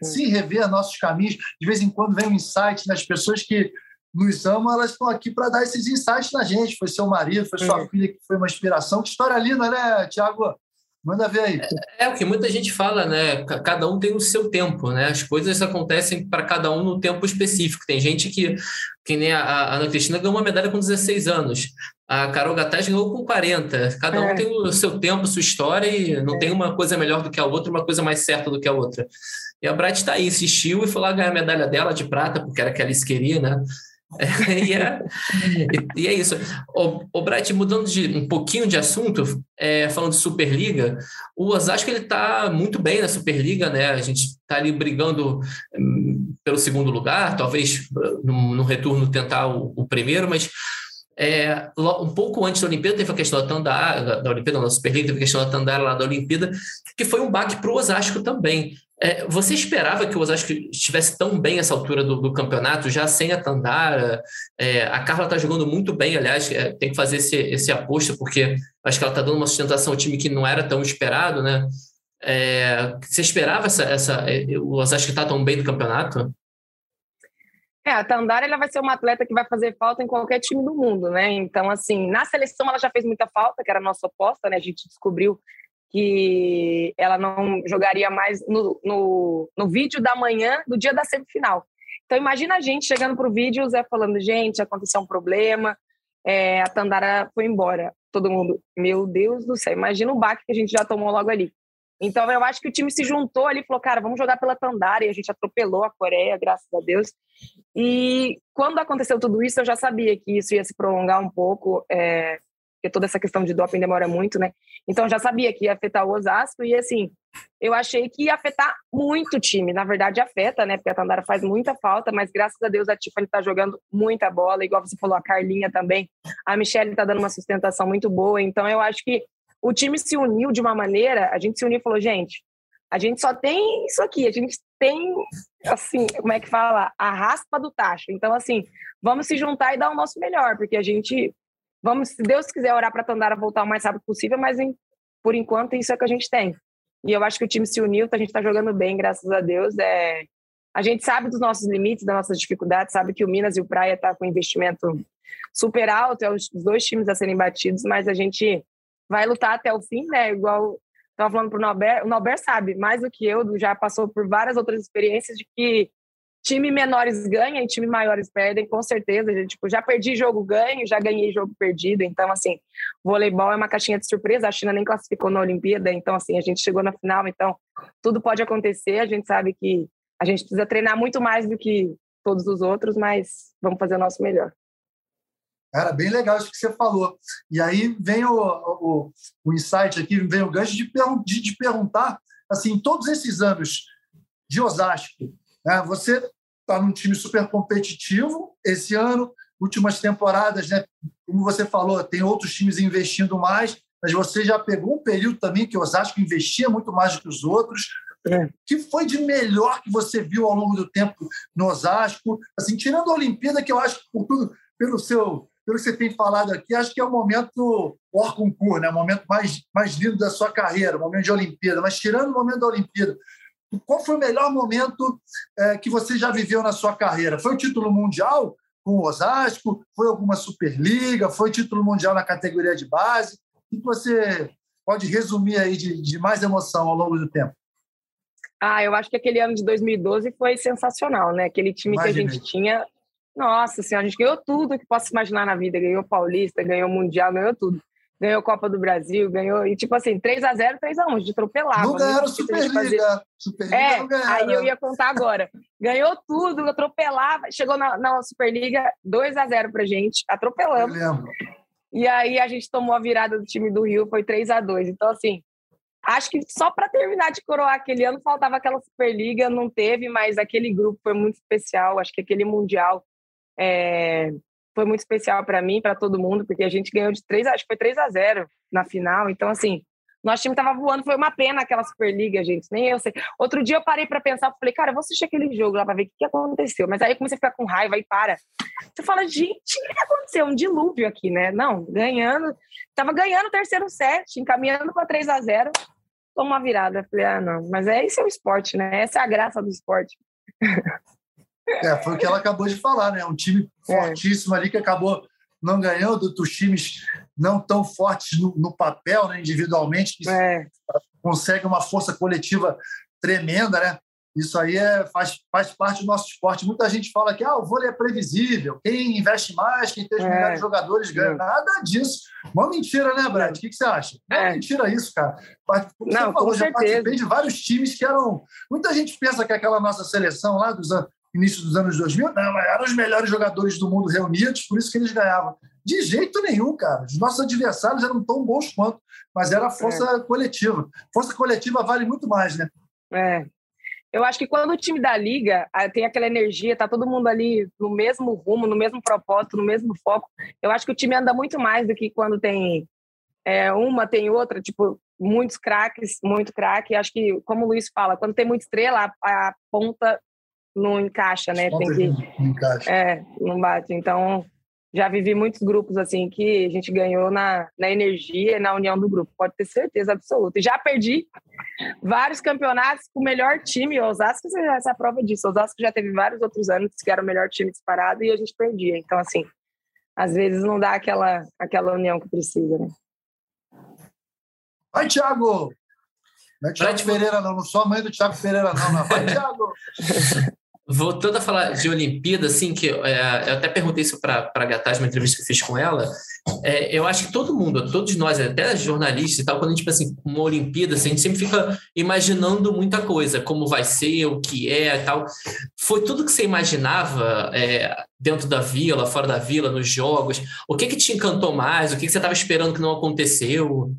sim rever nossos caminhos. De vez em quando vem um insight nas pessoas que nos amam, elas estão aqui para dar esses insights na gente. Foi seu marido, foi sua filha que foi uma inspiração. Que história linda, né, Tiago? Manda ver aí. É, é, o que muita gente fala, né? Cada um tem o seu tempo, né? As coisas acontecem para cada um no tempo específico. Tem gente que, que nem a, a Ana Cristina ganhou uma medalha com 16 anos. A Carol Gataz ganhou com 40. Cada um é. tem o seu tempo, sua história, e não é. tem uma coisa melhor do que a outra, uma coisa mais certa do que a outra. E a Bright está aí, insistiu e foi lá ganhar a medalha dela de prata, porque era que ela queria, né? e, é, e, é, isso. O, o Bright, mudando de um pouquinho de assunto, é, falando de Superliga, o Osasco ele está muito bem na Superliga, né? A gente está ali brigando um, pelo segundo lugar, talvez no, no retorno tentar o, o primeiro, mas é, um pouco antes da Olimpíada, teve a questão da Tandara, da Olimpíada, da Superliga, teve a questão da Tandara lá da Olimpíada, que foi um baque para o Osasco também. É, você esperava que o Osasco estivesse tão bem essa altura do, do campeonato, já sem a Tandara? É, a Carla está jogando muito bem, aliás, é, tem que fazer esse, esse aposto, porque acho que ela está dando uma sustentação ao time que não era tão esperado, né? É, você esperava essa, essa, é, o Osasco estar tá tão bem no campeonato? É, a Tandara ela vai ser uma atleta que vai fazer falta em qualquer time do mundo, né? Então, assim, na seleção ela já fez muita falta, que era a nossa oposta, né? A gente descobriu que ela não jogaria mais no, no, no vídeo da manhã do dia da semifinal. Então, imagina a gente chegando para o vídeo o Zé falando: gente, aconteceu um problema, é, a Tandara foi embora. Todo mundo, meu Deus do céu, imagina o baque que a gente já tomou logo ali. Então, eu acho que o time se juntou ali e falou, cara, vamos jogar pela Tandara. E a gente atropelou a Coreia, graças a Deus. E quando aconteceu tudo isso, eu já sabia que isso ia se prolongar um pouco, é, porque toda essa questão de doping demora muito, né? Então, eu já sabia que ia afetar o Osasco. E, assim, eu achei que ia afetar muito o time. Na verdade, afeta, né? Porque a Tandara faz muita falta, mas graças a Deus a Tiffany tá jogando muita bola. Igual você falou, a Carlinha também. A Michelle tá dando uma sustentação muito boa. Então, eu acho que o time se uniu de uma maneira, a gente se uniu e falou, gente, a gente só tem isso aqui, a gente tem, assim, como é que fala? A raspa do tacho. Então, assim, vamos se juntar e dar o nosso melhor, porque a gente, vamos, se Deus quiser, orar para Tandara voltar o mais rápido possível, mas em, por enquanto isso é o que a gente tem. E eu acho que o time se uniu, a gente está jogando bem, graças a Deus. É, a gente sabe dos nossos limites, das nossas dificuldades, sabe que o Minas e o Praia tá com investimento super alto, é os dois times a serem batidos, mas a gente vai lutar até o fim, né? Igual estava falando para o Nauber, o Nauber sabe mais do que eu, já passou por várias outras experiências de que time menores ganha e time maiores perdem, com certeza. Gente, tipo, já perdi jogo ganho, já ganhei jogo perdido. Então, assim, voleibol é uma caixinha de surpresa. A China nem classificou na Olimpíada, então, assim, a gente chegou na final. Então, tudo pode acontecer. A gente sabe que a gente precisa treinar muito mais do que todos os outros, mas vamos fazer o nosso melhor. Cara, bem legal isso que você falou. E aí vem o, o, o insight aqui, vem o gancho de, de, de perguntar, assim, todos esses anos de Osasco, né, você está num time super competitivo esse ano, últimas temporadas, né, como você falou, tem outros times investindo mais, mas você já pegou um período também que Osasco investia muito mais do que os outros. É. Que foi de melhor que você viu ao longo do tempo no Osasco? Assim, tirando a Olimpíada, que eu acho que por tudo, pelo seu pelo que você tem falado aqui, acho que é o momento hors concurso, né? o momento mais, mais lindo da sua carreira, o momento de Olimpíada. Mas tirando o momento da Olimpíada, qual foi o melhor momento é, que você já viveu na sua carreira? Foi o título mundial com o Osasco? Foi alguma Superliga? Foi título mundial na categoria de base? O que você pode resumir aí de, de mais emoção ao longo do tempo? Ah, eu acho que aquele ano de 2012 foi sensacional, né? Aquele time Imaginei. que a gente tinha nossa senhora, a gente ganhou tudo que possa imaginar na vida. Ganhou Paulista, ganhou Mundial, ganhou tudo. Ganhou Copa do Brasil, ganhou. E tipo assim, 3x0, 3x1, de atropelar. Não ganharam Superliga. Superliga é, aí eu ia contar agora. Ganhou tudo, atropelava. Chegou na, na Superliga, 2x0 pra gente, atropelamos. Eu lembro. E aí a gente tomou a virada do time do Rio, foi 3 a 2 Então, assim, acho que só para terminar de coroar aquele ano faltava aquela Superliga, não teve, mas aquele grupo foi muito especial. Acho que aquele Mundial é, foi muito especial para mim, para todo mundo, porque a gente ganhou de 3, acho que foi 3 a 0 na final. Então, assim, nosso time tava voando, foi uma pena aquela Superliga, gente. Nem eu sei. Outro dia eu parei para pensar, falei, cara, eu vou assistir aquele jogo lá para ver o que, que, aconteceu. Mas aí eu comecei a ficar com raiva e para. Você fala, gente, o que aconteceu? Um dilúvio aqui, né? Não, ganhando. Tava ganhando o terceiro set, encaminhando para 3 a 0 Toma uma virada. Falei, ah, não. Mas é isso é o esporte, né? Essa é a graça do esporte. É, foi o que ela acabou de falar, né? Um time é. fortíssimo ali que acabou não ganhando dos times não tão fortes no, no papel, né, individualmente, que é. consegue uma força coletiva tremenda, né? Isso aí é, faz, faz parte do nosso esporte. Muita gente fala que ah, o vôlei é previsível, quem investe mais, quem tem os é. melhores jogadores ganha. Nada disso. Uma mentira, né, Brad? O que, que você acha? É. mentira isso, cara. Como Não, você falou, já participei de vários times que eram. Muita gente pensa que aquela nossa seleção lá dos anos início dos anos 2000, não, eram os melhores jogadores do mundo reunidos, por isso que eles ganhavam. De jeito nenhum, cara. Os nossos adversários eram tão bons quanto, mas era a força é. coletiva. Força coletiva vale muito mais, né? É. Eu acho que quando o time da liga ah, tem aquela energia, tá todo mundo ali no mesmo rumo, no mesmo propósito, no mesmo foco, eu acho que o time anda muito mais do que quando tem é, uma, tem outra, tipo, muitos craques, muito craque. Acho que, como o Luiz fala, quando tem muita estrela, a, a ponta não encaixa, né? Tem que, não encaixa. É, não bate. Então, já vivi muitos grupos assim que a gente ganhou na, na energia e na união do grupo, pode ter certeza absoluta. E já perdi vários campeonatos com o melhor time. O Osasco já essa prova disso. O Osasco já teve vários outros anos que era o melhor time disparado e a gente perdia. Então, assim, às vezes não dá aquela, aquela união que precisa, né? Vai, Thiago! Não é Thiago Pereira, não. Não sou a mãe do Thiago Pereira, não. não. Vai, Thiago! Voltando a falar de Olimpíada, assim, que é, eu até perguntei isso para a Gataz, uma entrevista que eu fiz com ela. É, eu acho que todo mundo, todos nós, até jornalistas e tal, quando a gente pensa em uma Olimpíada, assim, a gente sempre fica imaginando muita coisa, como vai ser, o que é e tal. Foi tudo que você imaginava é, dentro da vila, fora da vila, nos jogos? O que, que te encantou mais? O que, que você estava esperando que não aconteceu?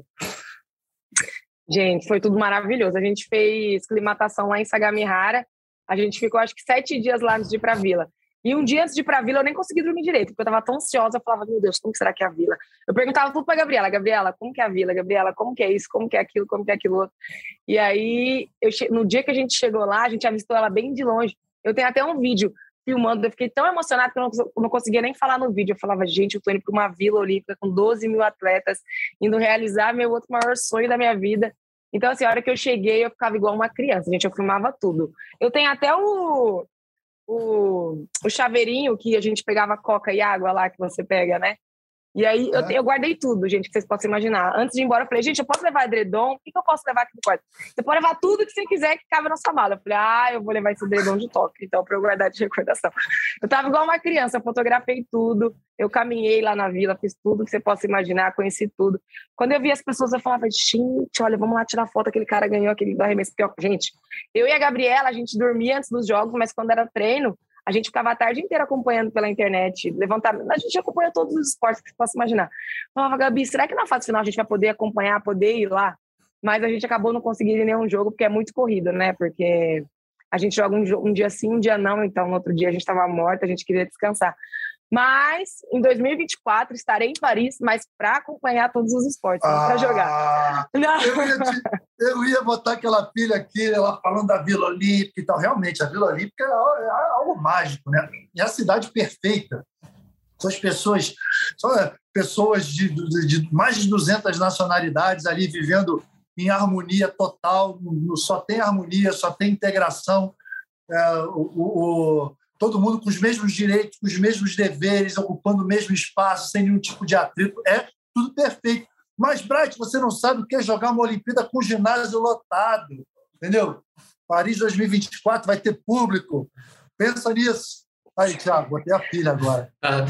Gente, foi tudo maravilhoso. A gente fez climatação lá em Sagamihara a gente ficou, acho que, sete dias lá antes de ir para a vila. E um dia antes de ir para a vila, eu nem consegui dormir direito, porque eu estava tão ansiosa. Eu falava, meu Deus, como será que é a vila? Eu perguntava tudo para Gabriela: Gabriela, como que é a vila? Gabriela, como que é isso? Como que é aquilo? Como que é aquilo? E aí, eu, no dia que a gente chegou lá, a gente avistou ela bem de longe. Eu tenho até um vídeo filmando. Eu fiquei tão emocionada que eu não, não conseguia nem falar no vídeo. Eu falava, gente, eu tô indo para uma vila olímpica com 12 mil atletas, indo realizar meu outro maior sonho da minha vida. Então, assim, a hora que eu cheguei, eu ficava igual uma criança, gente, eu filmava tudo. Eu tenho até o, o, o chaveirinho que a gente pegava coca e água lá, que você pega, né? E aí eu, eu, guardei tudo, gente, que vocês possam imaginar. Antes de ir embora, eu falei, gente, eu posso levar edredom? O que, que eu posso levar aqui no quarto? Você pode levar tudo que você quiser que cabe na sua mala. Eu falei, ah, eu vou levar esse edredom de toque, então, para eu guardar de recordação. Eu tava igual uma criança, eu fotografei tudo, eu caminhei lá na vila, fiz tudo que você possa imaginar, conheci tudo. Quando eu vi as pessoas, eu falava, gente, olha, vamos lá tirar foto, aquele cara ganhou aquele do arremesso. Gente, eu e a Gabriela, a gente dormia antes dos jogos, mas quando era treino, a gente ficava a tarde inteira acompanhando pela internet, levantamento. A gente acompanha todos os esportes que você possa imaginar. Falava, Gabi, será que na fase final a gente vai poder acompanhar, poder ir lá? Mas a gente acabou não conseguindo nenhum jogo, porque é muito corrido, né? Porque a gente joga um, um dia sim, um dia não, então no outro dia a gente estava morta, a gente queria descansar. Mas em 2024 estarei em Paris, mas para acompanhar todos os esportes, ah, para jogar. Eu ia, te, eu ia, botar aquela pilha aqui, ela falando da Vila Olímpica e tal. Realmente, a Vila Olímpica é, é algo mágico, né? É a cidade perfeita. São as pessoas, são pessoas de, de, de mais de 200 nacionalidades ali vivendo em harmonia total, só tem harmonia, só tem integração. É, o, o, todo mundo com os mesmos direitos, com os mesmos deveres, ocupando o mesmo espaço, sem nenhum tipo de atrito. É tudo perfeito. Mas, Bright, você não sabe o que é jogar uma Olimpíada com ginásio lotado, entendeu? Paris 2024 vai ter público. Pensa nisso. Aí, Thiago, botei a pilha agora. Ah,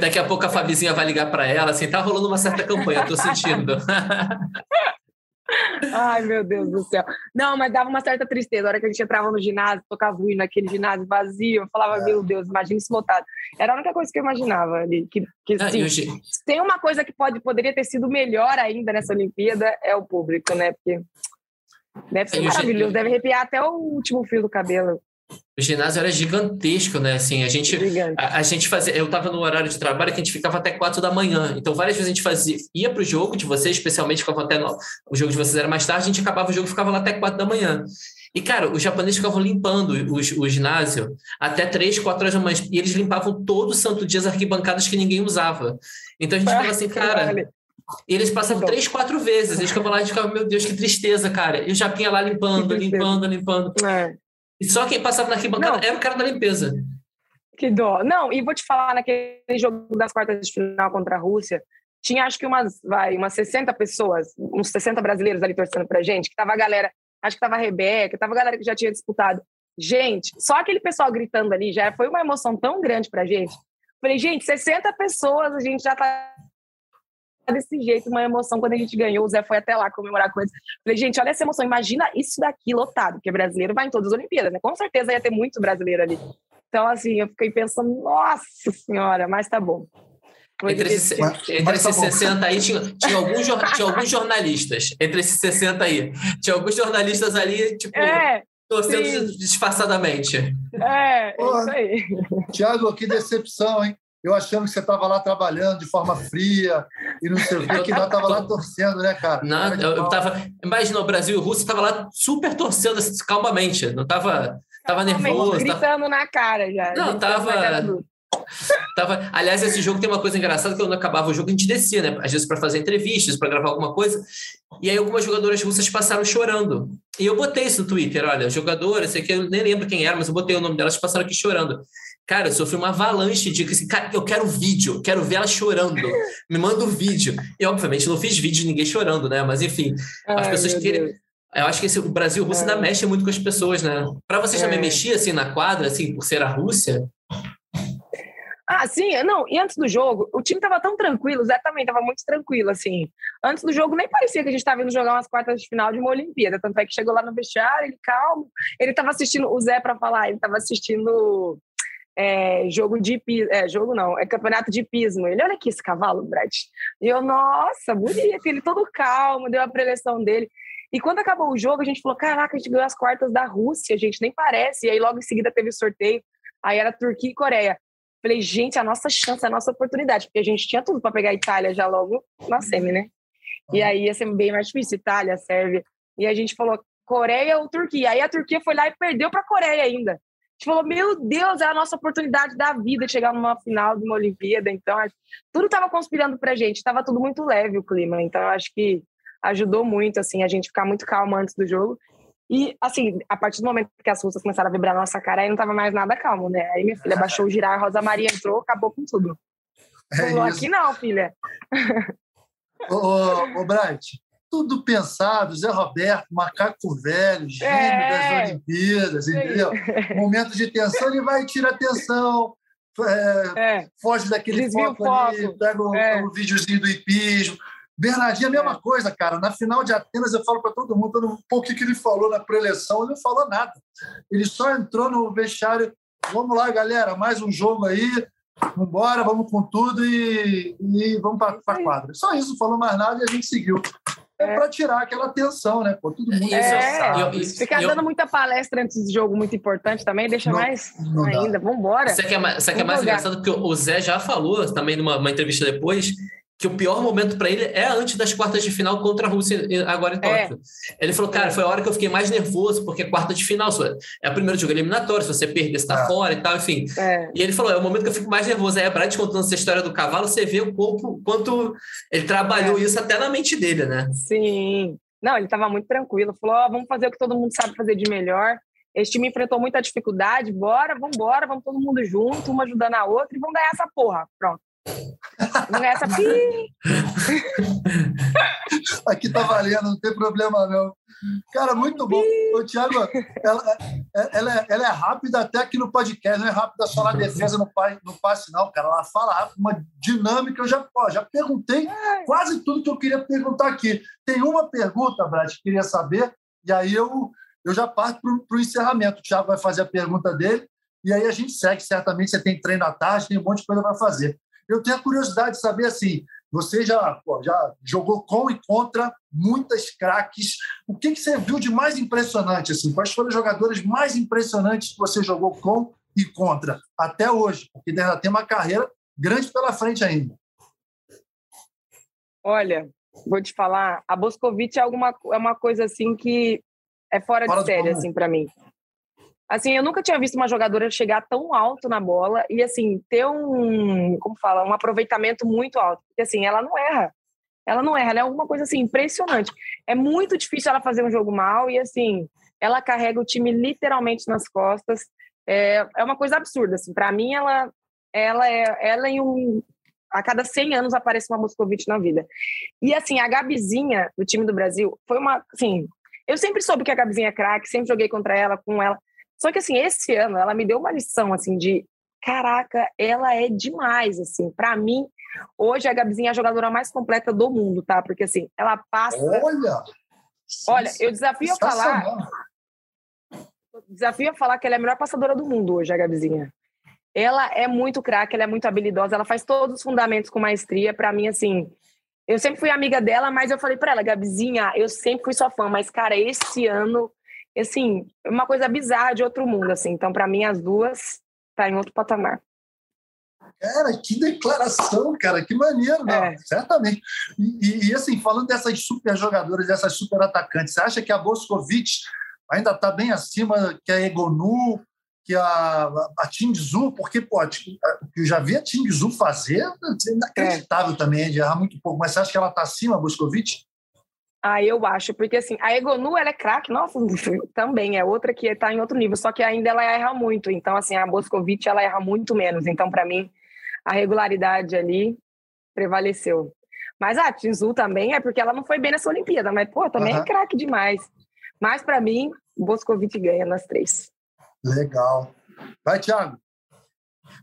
daqui a pouco a Fabizinha vai ligar para ela, assim, tá rolando uma certa campanha, tô sentindo. Ai, meu Deus do céu. Não, mas dava uma certa tristeza. A hora que a gente entrava no ginásio, tocava o hino naquele ginásio vazio, eu falava, é. meu Deus, imagina isso lotado. Era a única coisa que eu imaginava ali. Que, que ah, sim, tem uma coisa que pode, poderia ter sido melhor ainda nessa Olimpíada, é o público, né? Porque deve ser maravilhoso, deve arrepiar até o último fio do cabelo. O ginásio era gigantesco, né? Assim, a gente, a, a, gente fazia. Eu estava no horário de trabalho que a gente ficava até quatro da manhã. Então, várias vezes a gente fazia, ia para o jogo de vocês, especialmente ficava até no, o jogo de vocês era mais tarde, a gente acabava o jogo e ficava lá até quatro da manhã. E, cara, os japoneses ficavam limpando o, o ginásio até três, quatro horas da manhã. E eles limpavam todo santo dia as arquibancadas que ninguém usava. Então a gente ficava assim, cara. eles passavam três, quatro vezes. Eles ficavam lá e ficava, meu Deus, que tristeza, cara. E o Japinha lá limpando, limpando, limpando. É. E só quem passava na arquibancada não. era o cara da limpeza. Que dó. Não, e vou te falar, naquele jogo das quartas de final contra a Rússia, tinha acho que umas, vai, umas 60 pessoas, uns 60 brasileiros ali torcendo pra gente, que tava a galera, acho que tava a Rebeca, tava a galera que já tinha disputado. Gente, só aquele pessoal gritando ali já foi uma emoção tão grande pra gente. Falei, gente, 60 pessoas, a gente já tá desse jeito, uma emoção quando a gente ganhou. O Zé foi até lá comemorar com eles. Falei, gente, olha essa emoção. Imagina isso daqui lotado, porque brasileiro vai em todas as Olimpíadas, né? Com certeza ia ter muito brasileiro ali. Então, assim, eu fiquei pensando, nossa senhora, mas tá bom. Entre, esses, entre esses 60 tá aí, tinha, tinha, alguns, tinha alguns jornalistas. Entre esses 60 aí. Tinha alguns jornalistas ali, tipo, é, torcendo sim. disfarçadamente. É, Porra, isso aí. Tiago, que decepção, hein? Eu achando que você estava lá trabalhando de forma fria e não sei o que, que nós estava lá torcendo, né, cara? Não, eu, eu tava. Imagina, o Brasil e o Rússia estava lá super torcendo calmamente, não estava. Tava nervoso. Gritando tava... na cara já. Não, tava. Tava, aliás, esse jogo tem uma coisa engraçada que quando acabava o jogo a gente descia, né? Às vezes para fazer entrevistas, para gravar alguma coisa. E aí algumas jogadoras russas passaram chorando. E eu botei isso no Twitter, olha, jogadoras, sei que eu nem lembro quem era, mas eu botei o nome delas, passaram aqui chorando. Cara, eu sofri uma avalanche de assim, cara, eu quero vídeo, quero ver ela chorando. Me manda o um vídeo. E, obviamente, não fiz vídeo de ninguém chorando, né? Mas, enfim, Ai, as pessoas querem. Eu acho que esse, o Brasil Rússia ainda é. mexe muito com as pessoas, né? Para vocês é. também mexer assim na quadra, assim, por ser a Rússia? Ah, sim, não, e antes do jogo, o time tava tão tranquilo, o Zé também tava muito tranquilo, assim. Antes do jogo, nem parecia que a gente tava indo jogar umas quartas de final de uma Olimpíada, tanto é que chegou lá no vestiário, ele calmo, ele tava assistindo, o Zé, para falar, ele tava assistindo é, jogo de é, jogo não, é campeonato de pismo. Ele, olha aqui esse cavalo, Brad. E eu, nossa, bonito, ele todo calmo, deu a preleção dele. E quando acabou o jogo, a gente falou: caraca, a gente ganhou as quartas da Rússia, gente, nem parece. E aí logo em seguida teve o sorteio, aí era Turquia e Coreia. Falei, gente, a nossa chance, a nossa oportunidade, porque a gente tinha tudo para pegar a Itália já logo na semi, né? E aí ia ser bem mais difícil, Itália, Sérvia. E a gente falou Coreia ou Turquia. Aí a Turquia foi lá e perdeu para a Coreia ainda gente falou, meu Deus, é a nossa oportunidade da vida de chegar numa final de uma Olimpíada. Então, tudo estava conspirando para a gente, estava tudo muito leve o clima. Então, acho que ajudou muito, assim, a gente ficar muito calma antes do jogo. E, assim, a partir do momento que as russas começaram a vibrar na nossa cara, aí não tava mais nada calmo, né? Aí minha filha baixou o girar, a Rosa Maria entrou, acabou com tudo. É Falou, aqui não, filha. Ô, ô, ô Bright, tudo pensado, Zé Roberto, macaco velho, gênio é. das Olimpíadas, entendeu? Momento de tensão, ele vai e tira a tensão, é, é. foge daquele Desvia foco, ali, pega o, é. o videozinho do hipismo. Bernardinho, a mesma é. coisa, cara. Na final de Atenas, eu falo para todo mundo, todo mundo, o que, que ele falou na preleção? Ele não falou nada. Ele só entrou no vestiário. Vamos lá, galera, mais um jogo aí. Vamos embora, vamos com tudo e, e vamos para a quadra. Só isso, falou mais nada e a gente seguiu é, para tirar aquela tensão, né? Pô, todo mundo é, sabe. Ficar dando muita palestra antes do jogo muito importante também, deixa não, mais não ainda. Vamos embora. Isso aqui é isso aqui é mais engraçado porque o Zé já falou também numa entrevista depois que o pior momento para ele é antes das quartas de final contra a Rússia agora em é. Tóquio. É. Ele falou, cara, foi a hora que eu fiquei mais nervoso, porque é quarta de final, é o primeiro jogo eliminatório, se você perder, você tá é. fora e tal, enfim. É. E ele falou, é o momento que eu fico mais nervoso. Aí a Brad contando essa história do cavalo, você vê o corpo, quanto ele trabalhou é. isso até na mente dele, né? Sim. Não, ele estava muito tranquilo, falou, oh, vamos fazer o que todo mundo sabe fazer de melhor. Esse time enfrentou muita dificuldade, bora, vamos embora, vamos todo mundo junto, uma ajudando a outra e vamos ganhar essa porra. Pronto. Não é essa. Aqui tá valendo, não tem problema não. Cara, muito bom. Ô, Thiago, ela, ela, é, ela é rápida até aqui no podcast, não é rápida só na defesa, no, no passe, não, cara. Ela fala rápido, uma dinâmica. Eu já, ó, já perguntei quase tudo que eu queria perguntar aqui. Tem uma pergunta, Brad, que queria saber, e aí eu, eu já parto para o encerramento. O Thiago vai fazer a pergunta dele, e aí a gente segue. Certamente você tem treino à tarde, tem um monte de coisa para fazer. Eu tenho a curiosidade de saber assim, você já, pô, já jogou com e contra muitas craques. O que, que você viu de mais impressionante? Assim? Quais foram os jogadores mais impressionantes que você jogou com e contra até hoje? Porque ainda tem uma carreira grande pela frente ainda. Olha, vou te falar, a Boscovite é, alguma, é uma coisa assim que é fora, fora de série assim para mim. Assim, eu nunca tinha visto uma jogadora chegar tão alto na bola e, assim, ter um, como fala, um aproveitamento muito alto. Porque, assim, ela não erra. Ela não erra, ela é alguma coisa, assim, impressionante. É muito difícil ela fazer um jogo mal e, assim, ela carrega o time literalmente nas costas. É, é uma coisa absurda, assim. Para mim, ela, ela é ela em um a cada 100 anos aparece uma Moscovite na vida. E assim, a Gabizinha do time do Brasil foi uma, assim, eu sempre soube que a Gabizinha é craque, sempre joguei contra ela, com ela, só que assim, esse ano ela me deu uma lição assim de caraca, ela é demais assim. Para mim, hoje a Gabizinha é a jogadora mais completa do mundo, tá? Porque assim, ela passa Olha. Olha, eu desafio a falar desafio a falar que ela é a melhor passadora do mundo hoje, a Gabizinha. Ela é muito craque, ela é muito habilidosa, ela faz todos os fundamentos com maestria. Para mim, assim, eu sempre fui amiga dela, mas eu falei para ela, Gabizinha, eu sempre fui sua fã, mas cara, esse ano assim, uma coisa bizarra de outro mundo, assim. Então, para mim, as duas tá em outro patamar. Cara, que declaração, cara, que maneiro, não, é. certamente. E, e, assim, falando dessas super jogadoras, dessas super atacantes, você acha que a Boscovic ainda está bem acima que a Egonu, que a, a porque, pô, eu já vi a Tingzu fazer, é inacreditável é. também, de errar muito pouco, mas você acha que ela está acima, a Boscovic? Ah, eu acho, porque assim, a Egonu, ela é craque, nossa, também é outra que está em outro nível, só que ainda ela erra muito, então assim, a Boscovic, ela erra muito menos, então para mim, a regularidade ali prevaleceu. Mas a Tinzu também é porque ela não foi bem nessa Olimpíada, mas pô, também uhum. é craque demais. Mas para mim, Boscovic ganha nas três. Legal. Vai, Thiago.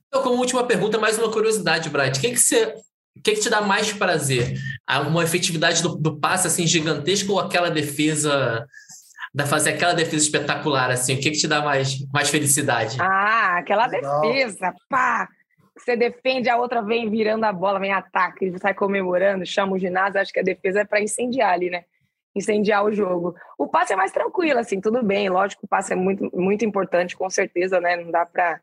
Então, como última pergunta, mais uma curiosidade, Bright. O que, que você o que, que, te dá mais prazer? Uma efetividade do, do passe assim gigantesca ou aquela defesa da fazer aquela defesa espetacular assim? O que, que te dá mais, mais felicidade? Ah, aquela Legal. defesa, pá! Você defende, a outra vem virando a bola, vem ataque, ele sai comemorando, chama o ginásio. Acho que a defesa é para incendiar ali, né? Incendiar o jogo. O passe é mais tranquilo, assim, tudo bem. Lógico, o passe é muito, muito importante, com certeza, né? Não dá para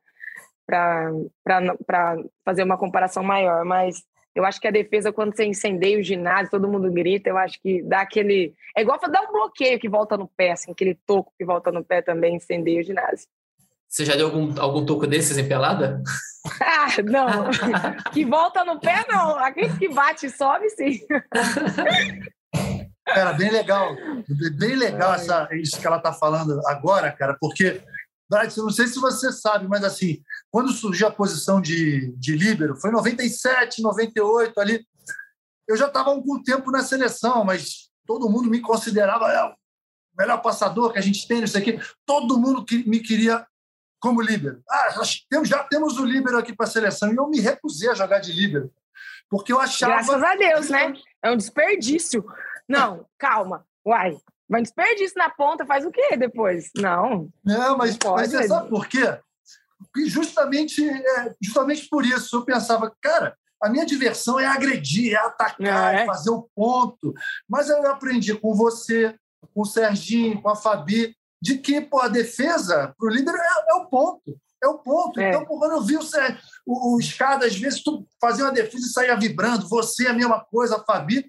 para fazer uma comparação maior, mas eu acho que a defesa, quando você incendeia o ginásio, todo mundo grita, eu acho que dá aquele. É igual dar um bloqueio que volta no pé, assim, aquele toco que volta no pé também incendeia o ginásio. Você já deu algum, algum toco desses em pelada? ah, não. que volta no pé, não. Aquele que bate e sobe, sim. Cara, bem legal. Bem legal essa, isso que ela está falando agora, cara, porque, Bright, eu não sei se você sabe, mas assim, quando surgiu a posição de, de líbero, foi 97, 98 ali, eu já estava há algum tempo na seleção, mas todo mundo me considerava é, o melhor passador que a gente tem, isso aqui. Todo mundo que me queria como líbero. Ah, já temos o líbero aqui para a seleção. E eu me recusei a jogar de líbero. Porque eu achava. Graças a Deus, né? É um desperdício. Não, calma. Uai, vai desperdício na ponta, faz o quê depois? Não. Não, mas, pode, mas você sabe por quê? Porque justamente, é, justamente por isso eu pensava, cara, a minha diversão é agredir, é atacar, é. é fazer o ponto. Mas eu aprendi com você, com o Serginho, com a Fabi, de que pô, a defesa para o líder é, é, o ponto. É o ponto. É. Então, quando eu vi o, o, o Escada, às vezes, tu fazia uma defesa e saía vibrando, você a mesma coisa, a Fabi.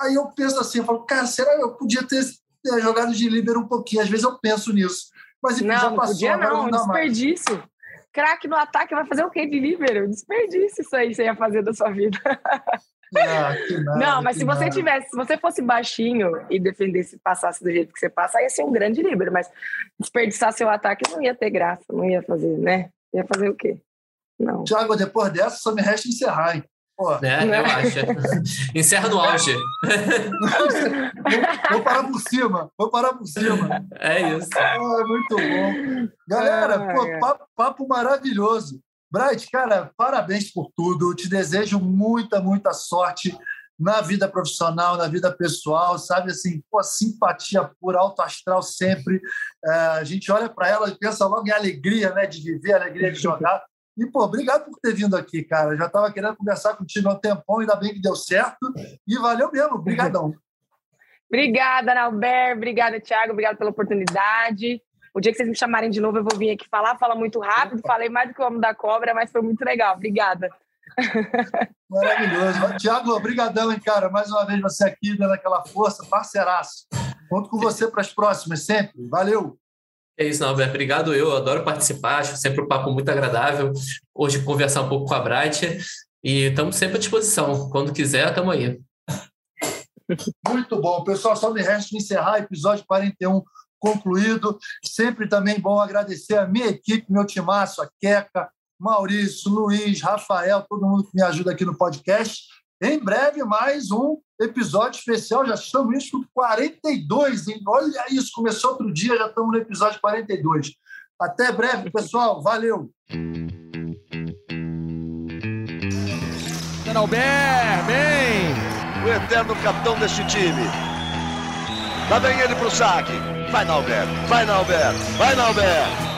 Aí eu penso assim, eu falo, cara, será que eu podia ter, ter jogado de líder um pouquinho? Às vezes eu penso nisso. Mas não, já passou, podia não, não desperdício. Mais. Craque no ataque vai fazer o quê de líbero? Desperdício isso aí você ia fazer da sua vida. Ah, nada, não, mas se você tivesse, se você fosse baixinho e defendesse, passasse do jeito que você passa, ia ser um grande líbero, mas desperdiçar seu ataque não ia ter graça, não ia fazer, né? Ia fazer o quê? Não. Tiago, depois dessa, só me resta encerrar, hein? Pô. É, eu acho. Encerra no auge. vou, vou, parar por cima. Vou parar por cima. É isso. Ah, muito bom. Galera, ah, pô, é. papo, papo, maravilhoso. Bright, cara, parabéns por tudo. Te desejo muita, muita sorte na vida profissional, na vida pessoal, sabe? Assim, pô, simpatia por alto astral sempre. É, a gente olha para ela e pensa logo em alegria, né? De viver, alegria de jogar. E, pô, obrigado por ter vindo aqui, cara. Já estava querendo conversar contigo há um tempão, ainda bem que deu certo. E valeu mesmo, obrigadão. Obrigada, Nalber. Obrigada, Thiago. Obrigada pela oportunidade. O dia que vocês me chamarem de novo, eu vou vir aqui falar. Fala muito rápido. Falei mais do que o Homem da Cobra, mas foi muito legal. Obrigada. Maravilhoso. Tiago, obrigadão, hein, cara. Mais uma vez você aqui, dando aquela força, parceiraço. Conto com você para as próximas, sempre. Valeu. É isso, Alberto. Obrigado eu. Adoro participar. Acho sempre um papo muito agradável. Hoje conversar um pouco com a Bright. E estamos sempre à disposição. Quando quiser, estamos aí. Muito bom. Pessoal, só me resta encerrar episódio 41 concluído. Sempre também bom agradecer a minha equipe, meu timaço, a Queca, Maurício, Luiz, Rafael, todo mundo que me ajuda aqui no podcast. Em breve, mais um episódio especial. Já estamos no 42, hein? Olha isso, começou outro dia, já estamos no episódio 42. Até breve, pessoal. Valeu! Albert, bem! O eterno capitão deste time. Lá vem ele pro saque. Vai, Nalber! Vai, Nalber! Vai, Nalber!